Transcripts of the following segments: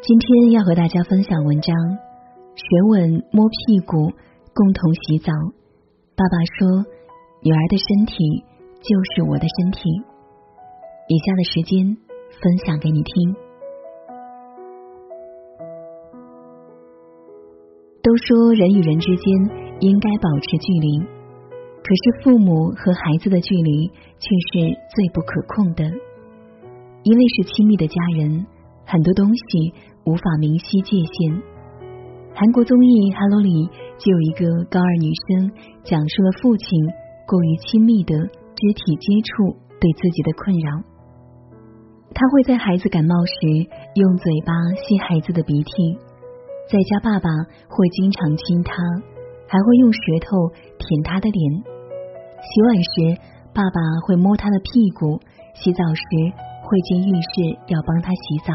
今天要和大家分享文章：舌吻摸屁股，共同洗澡。爸爸说，女儿的身体就是我的身体。以下的时间分享给你听。都说人与人之间应该保持距离，可是父母和孩子的距离却是最不可控的，因为是亲密的家人。很多东西无法明晰界限。韩国综艺《Hello》里就有一个高二女生讲述了父亲过于亲密的肢体接触对自己的困扰。他会在孩子感冒时用嘴巴吸孩子的鼻涕，在家爸爸会经常亲他，还会用舌头舔他的脸。洗碗时，爸爸会摸他的屁股；洗澡时，会进浴室要帮他洗澡。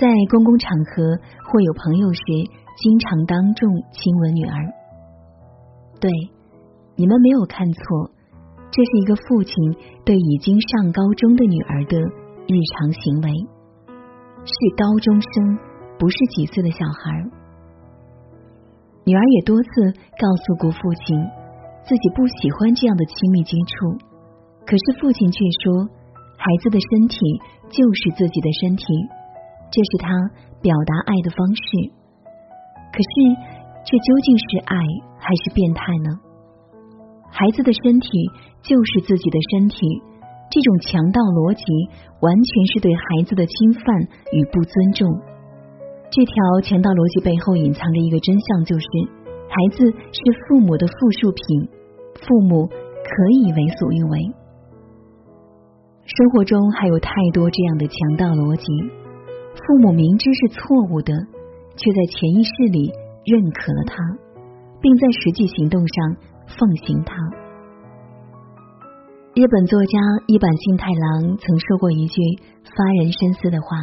在公共场合或有朋友时，经常当众亲吻女儿。对，你们没有看错，这是一个父亲对已经上高中的女儿的日常行为，是高中生，不是几岁的小孩。女儿也多次告诉过父亲，自己不喜欢这样的亲密接触，可是父亲却说，孩子的身体就是自己的身体。这是他表达爱的方式，可是这究竟是爱还是变态呢？孩子的身体就是自己的身体，这种强盗逻辑完全是对孩子的侵犯与不尊重。这条强盗逻辑背后隐藏着一个真相，就是孩子是父母的附属品，父母可以为所欲为。生活中还有太多这样的强盗逻辑。父母明知是错误的，却在潜意识里认可了他，并在实际行动上奉行他。日本作家一坂幸太郎曾说过一句发人深思的话：“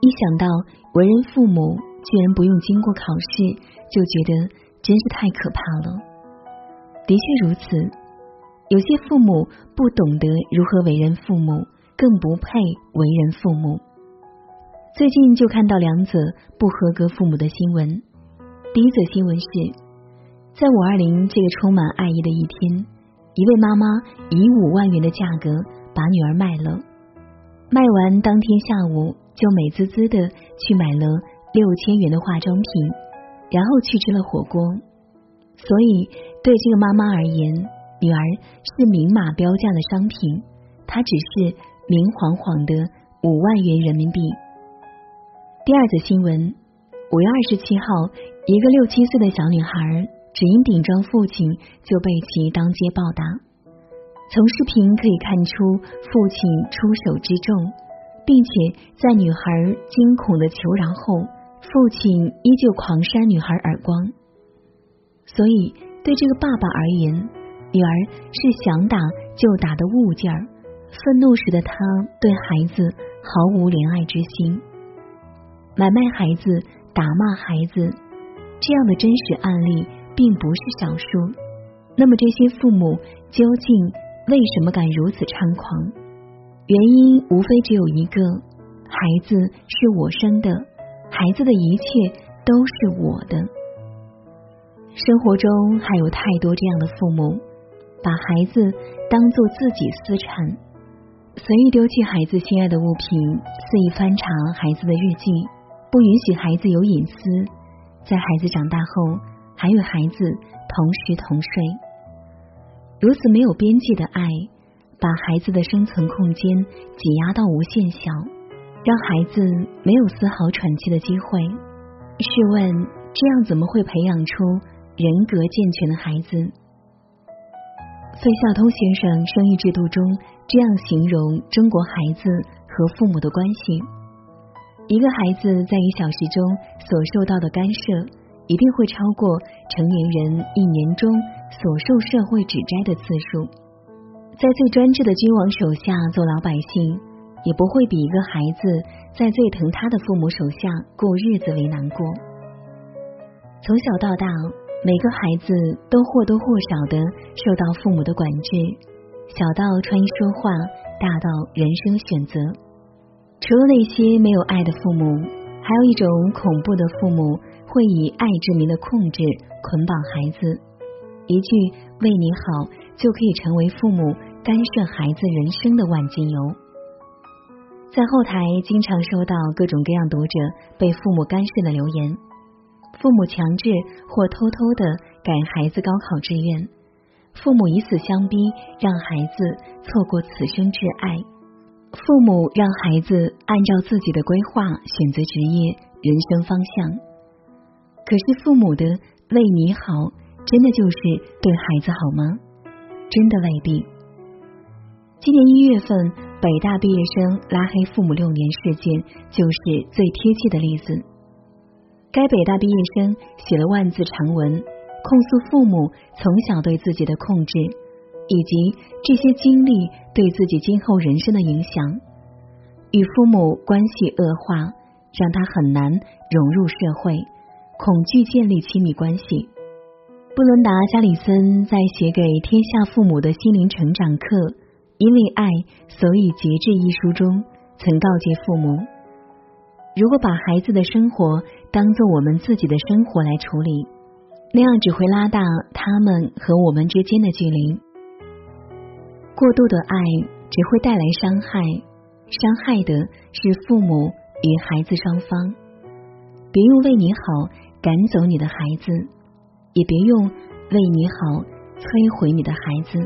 一想到为人父母居然不用经过考试，就觉得真是太可怕了。”的确如此，有些父母不懂得如何为人父母，更不配为人父母。最近就看到两则不合格父母的新闻。第一则新闻是，在五二零这个充满爱意的一天，一位妈妈以五万元的价格把女儿卖了。卖完当天下午，就美滋滋的去买了六千元的化妆品，然后去吃了火锅。所以对这个妈妈而言，女儿是明码标价的商品，她只是明晃晃的五万元人民币。第二则新闻：五月二十七号，一个六七岁的小女孩只因顶撞父亲，就被其当街暴打。从视频可以看出父亲出手之重，并且在女孩惊恐的求饶后，父亲依旧狂扇女孩耳光。所以，对这个爸爸而言，女儿是想打就打的物件儿。愤怒时的他，对孩子毫无怜爱之心。买卖孩子、打骂孩子，这样的真实案例并不是少数。那么这些父母究竟为什么敢如此猖狂？原因无非只有一个：孩子是我生的，孩子的一切都是我的。生活中还有太多这样的父母，把孩子当做自己私产，随意丢弃孩子心爱的物品，肆意翻查孩子的日记。不允许孩子有隐私，在孩子长大后还与孩子同食同睡，如此没有边界的爱，把孩子的生存空间挤压到无限小，让孩子没有丝毫喘气的机会。试问，这样怎么会培养出人格健全的孩子？费孝通先生《生育制度》中这样形容中国孩子和父母的关系。一个孩子在一小时中所受到的干涉，一定会超过成年人一年中所受社会指摘的次数。在最专制的君王手下做老百姓，也不会比一个孩子在最疼他的父母手下过日子为难过。从小到大，每个孩子都或多或少的受到父母的管制，小到穿衣说话，大到人生选择。除了那些没有爱的父母，还有一种恐怖的父母，会以爱之名的控制捆绑孩子。一句“为你好”就可以成为父母干涉孩子人生的万金油。在后台经常收到各种各样读者被父母干涉的留言：父母强制或偷偷的改孩子高考志愿，父母以死相逼，让孩子错过此生挚爱。父母让孩子按照自己的规划选择职业、人生方向，可是父母的为你好，真的就是对孩子好吗？真的未必。今年一月份，北大毕业生拉黑父母六年事件就是最贴切的例子。该北大毕业生写了万字长文，控诉父母从小对自己的控制。以及这些经历对自己今后人生的影响，与父母关系恶化，让他很难融入社会，恐惧建立亲密关系。布伦达·加里森在写给天下父母的心灵成长课《因为爱，所以节制》一书中，曾告诫父母：如果把孩子的生活当做我们自己的生活来处理，那样只会拉大他们和我们之间的距离。过度的爱只会带来伤害，伤害的是父母与孩子双方。别用为你好赶走你的孩子，也别用为你好摧毁你的孩子。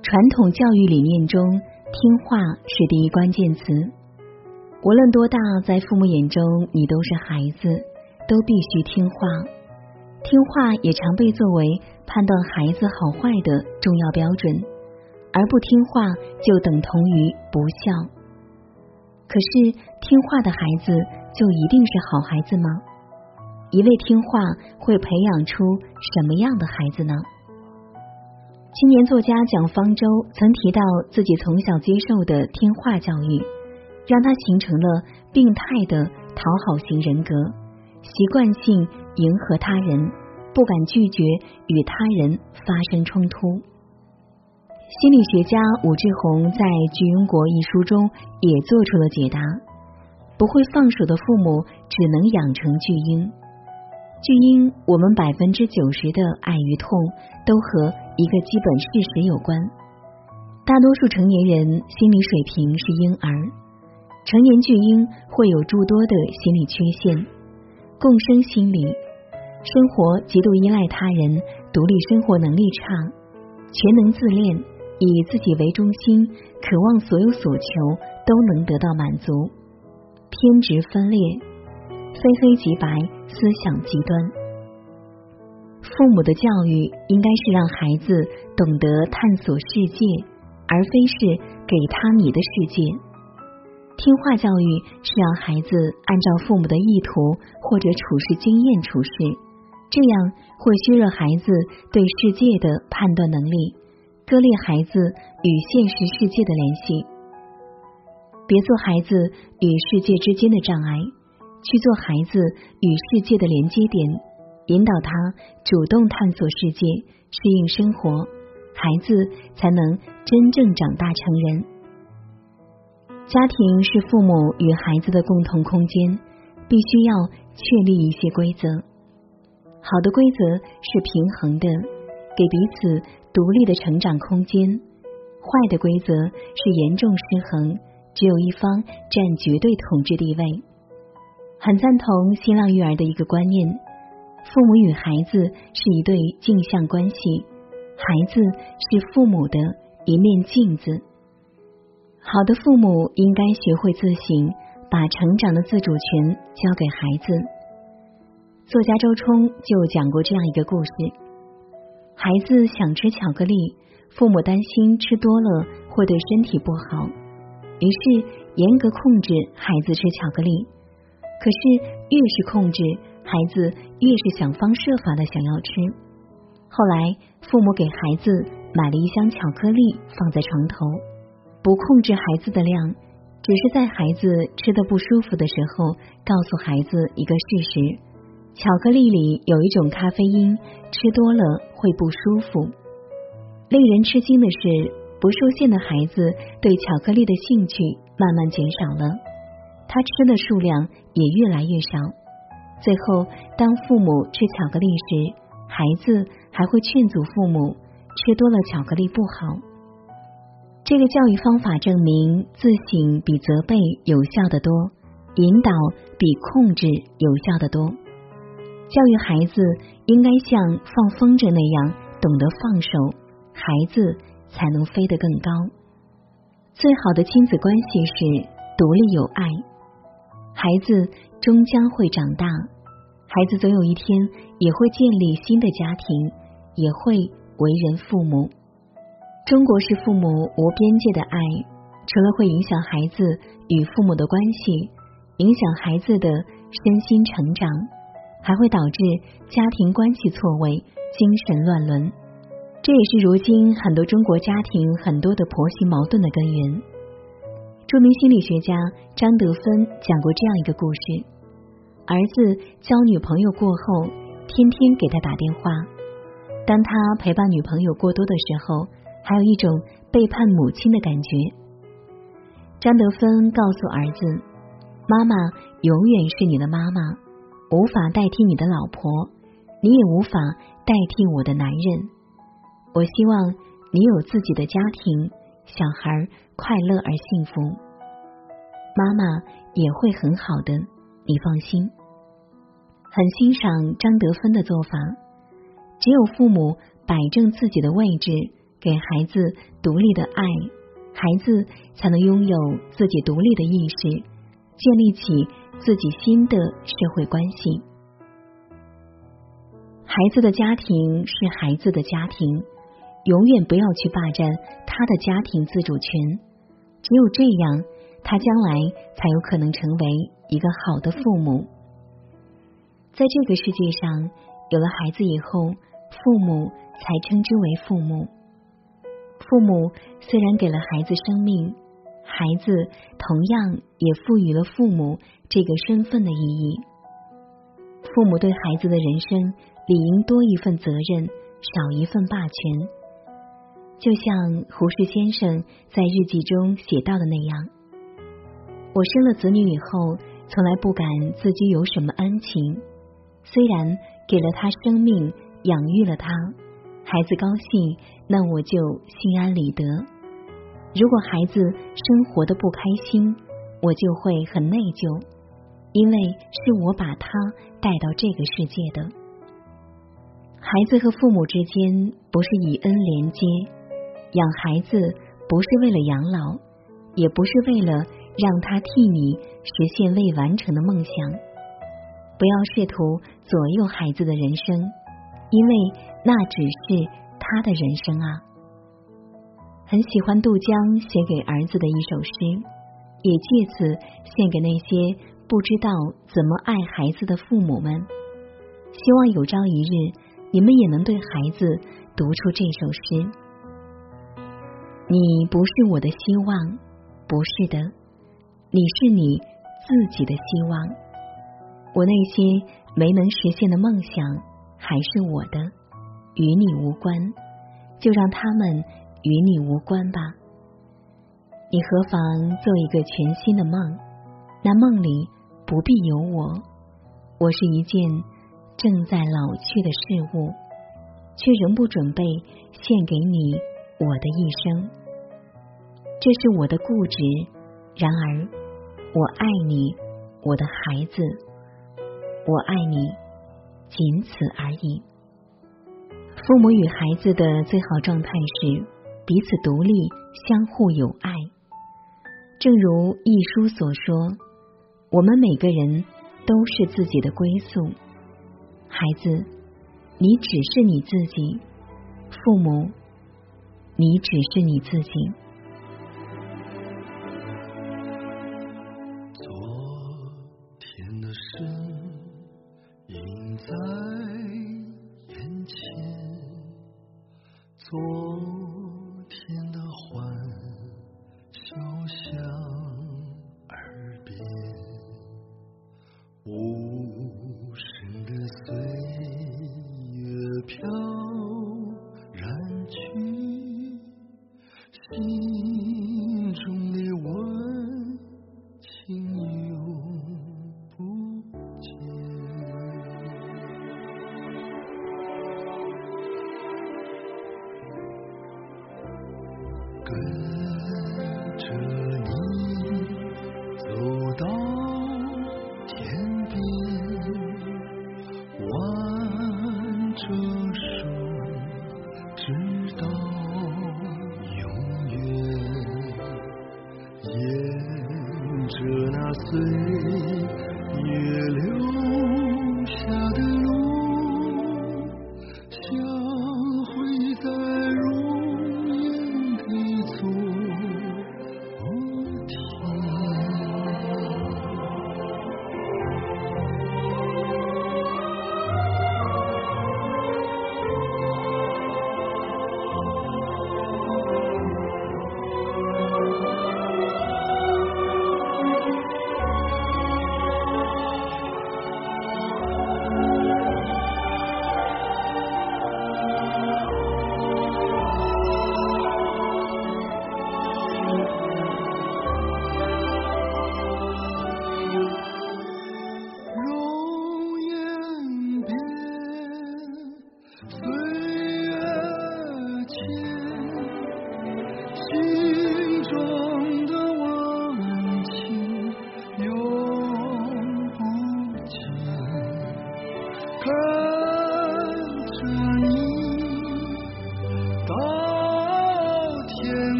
传统教育理念中，听话是第一关键词。无论多大，在父母眼中，你都是孩子，都必须听话。听话也常被作为。判断孩子好坏的重要标准，而不听话就等同于不孝。可是听话的孩子就一定是好孩子吗？一味听话会培养出什么样的孩子呢？青年作家蒋方舟曾提到，自己从小接受的听话教育，让他形成了病态的讨好型人格，习惯性迎合他人。不敢拒绝与他人发生冲突。心理学家武志红在《巨婴国》一书中也做出了解答：不会放手的父母只能养成巨婴。巨婴，我们百分之九十的爱与痛都和一个基本事实有关。大多数成年人心理水平是婴儿，成年巨婴会有诸多的心理缺陷，共生心理。生活极度依赖他人，独立生活能力差，全能自恋，以自己为中心，渴望所有所求都能得到满足，偏执分裂，非黑即白，思想极端。父母的教育应该是让孩子懂得探索世界，而非是给他你的世界。听话教育是让孩子按照父母的意图或者处事经验处事。这样会削弱孩子对世界的判断能力，割裂孩子与现实世界的联系。别做孩子与世界之间的障碍，去做孩子与世界的连接点，引导他主动探索世界，适应生活，孩子才能真正长大成人。家庭是父母与孩子的共同空间，必须要确立一些规则。好的规则是平衡的，给彼此独立的成长空间；坏的规则是严重失衡，只有一方占绝对统治地位。很赞同新浪育儿的一个观念：父母与孩子是一对镜像关系，孩子是父母的一面镜子。好的父母应该学会自省，把成长的自主权交给孩子。作家周冲就讲过这样一个故事：孩子想吃巧克力，父母担心吃多了会对身体不好，于是严格控制孩子吃巧克力。可是越是控制，孩子越是想方设法的想要吃。后来父母给孩子买了一箱巧克力放在床头，不控制孩子的量，只是在孩子吃的不舒服的时候，告诉孩子一个事实。巧克力里有一种咖啡因，吃多了会不舒服。令人吃惊的是，不受限的孩子对巧克力的兴趣慢慢减少了，他吃的数量也越来越少。最后，当父母吃巧克力时，孩子还会劝阻父母吃多了巧克力不好。这个教育方法证明，自省比责备有效的多，引导比控制有效的多。教育孩子应该像放风筝那样懂得放手，孩子才能飞得更高。最好的亲子关系是独立有爱，孩子终将会长大，孩子总有一天也会建立新的家庭，也会为人父母。中国式父母无边界的爱，除了会影响孩子与父母的关系，影响孩子的身心成长。还会导致家庭关系错位、精神乱伦，这也是如今很多中国家庭很多的婆媳矛盾的根源。著名心理学家张德芬讲过这样一个故事：儿子交女朋友过后，天天给他打电话。当他陪伴女朋友过多的时候，还有一种背叛母亲的感觉。张德芬告诉儿子：“妈妈永远是你的妈妈。”无法代替你的老婆，你也无法代替我的男人。我希望你有自己的家庭，小孩快乐而幸福，妈妈也会很好的，你放心。很欣赏张德芬的做法，只有父母摆正自己的位置，给孩子独立的爱，孩子才能拥有自己独立的意识，建立起。自己新的社会关系，孩子的家庭是孩子的家庭，永远不要去霸占他的家庭自主权。只有这样，他将来才有可能成为一个好的父母。在这个世界上，有了孩子以后，父母才称之为父母。父母虽然给了孩子生命。孩子同样也赋予了父母这个身份的意义。父母对孩子的人生理应多一份责任，少一份霸权。就像胡适先生在日记中写到的那样：“我生了子女以后，从来不敢自居有什么恩情。虽然给了他生命，养育了他，孩子高兴，那我就心安理得。”如果孩子生活的不开心，我就会很内疚，因为是我把他带到这个世界的。孩子和父母之间不是以恩连接，养孩子不是为了养老，也不是为了让他替你实现未完成的梦想。不要试图左右孩子的人生，因为那只是他的人生啊。很喜欢杜江写给儿子的一首诗，也借此献给那些不知道怎么爱孩子的父母们。希望有朝一日，你们也能对孩子读出这首诗。你不是我的希望，不是的，你是你自己的希望。我那些没能实现的梦想还是我的，与你无关，就让他们。与你无关吧，你何妨做一个全新的梦？那梦里不必有我，我是一件正在老去的事物，却仍不准备献给你我的一生。这是我的固执，然而我爱你，我的孩子，我爱你，仅此而已。父母与孩子的最好状态是。彼此独立，相互友爱。正如一书所说，我们每个人都是自己的归宿。孩子，你只是你自己；父母，你只是你自己。